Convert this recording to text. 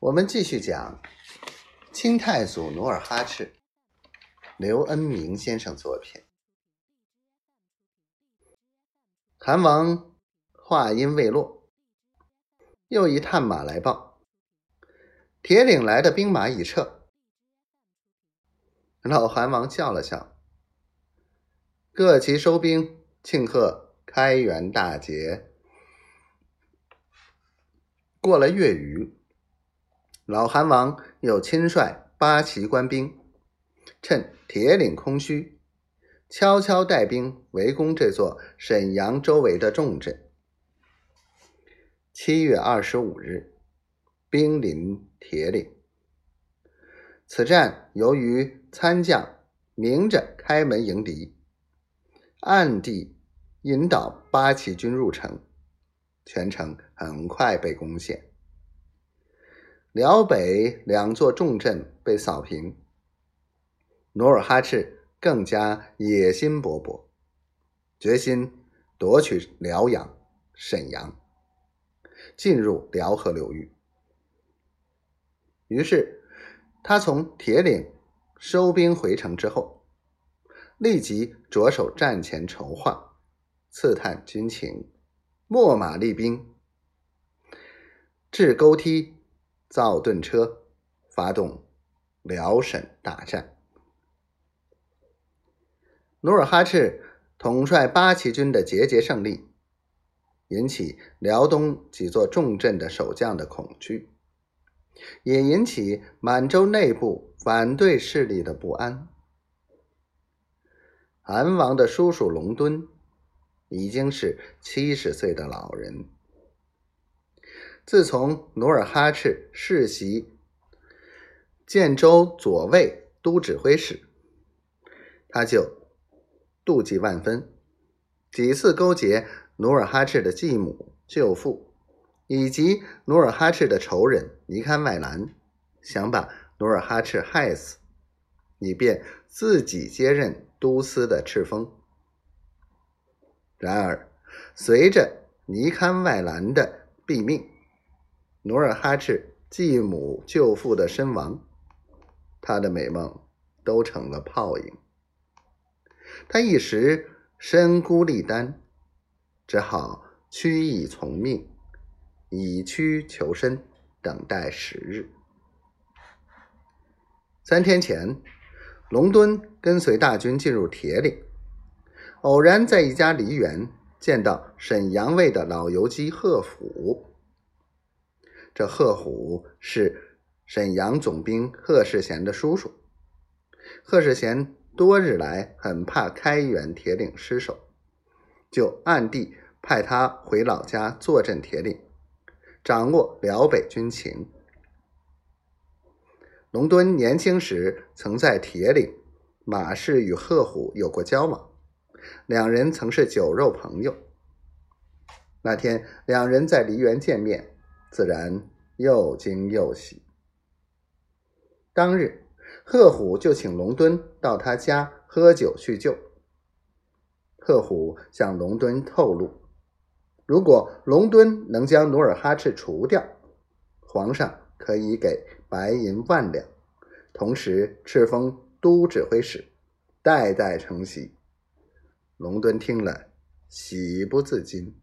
我们继续讲清太祖努尔哈赤，刘恩明先生作品。韩王话音未落，又一探马来报：铁岭来的兵马已撤。老韩王笑了笑，各旗收兵，庆贺开元大捷。过了月余。老韩王又亲率八旗官兵，趁铁岭空虚，悄悄带兵围攻这座沈阳周围的重镇。七月二十五日，兵临铁岭。此战由于参将明着开门迎敌，暗地引导八旗军入城，全城很快被攻陷。辽北两座重镇被扫平，努尔哈赤更加野心勃勃，决心夺取辽阳、沈阳，进入辽河流域。于是，他从铁岭收兵回城之后，立即着手战前筹划，刺探军情，秣马厉兵，置沟梯。造盾车，发动辽沈大战。努尔哈赤统帅八旗军的节节胜利，引起辽东几座重镇的守将的恐惧，也引起满洲内部反对势力的不安。韩王的叔叔隆敦已经是七十岁的老人。自从努尔哈赤世袭建州左卫都指挥使，他就妒忌万分，几次勾结努尔哈赤的继母、舅父以及努尔哈赤的仇人尼堪外兰，想把努尔哈赤害死，以便自己接任都司的赤峰。然而，随着尼堪外兰的毙命，努尔哈赤继母舅父的身亡，他的美梦都成了泡影。他一时身孤力单，只好屈意从命，以屈求伸，等待时日。三天前，隆敦跟随大军进入铁岭，偶然在一家梨园见到沈阳卫的老游击贺甫。这贺虎是沈阳总兵贺世贤的叔叔。贺世贤多日来很怕开元铁岭失守，就暗地派他回老家坐镇铁岭，掌握辽北军情。隆敦年轻时曾在铁岭马氏与贺虎有过交往，两人曾是酒肉朋友。那天两人在梨园见面。自然又惊又喜。当日，贺虎就请龙敦到他家喝酒叙旧。贺虎向龙敦透露，如果龙敦能将努尔哈赤除掉，皇上可以给白银万两，同时敕封都指挥使，代代承袭。龙敦听了，喜不自禁。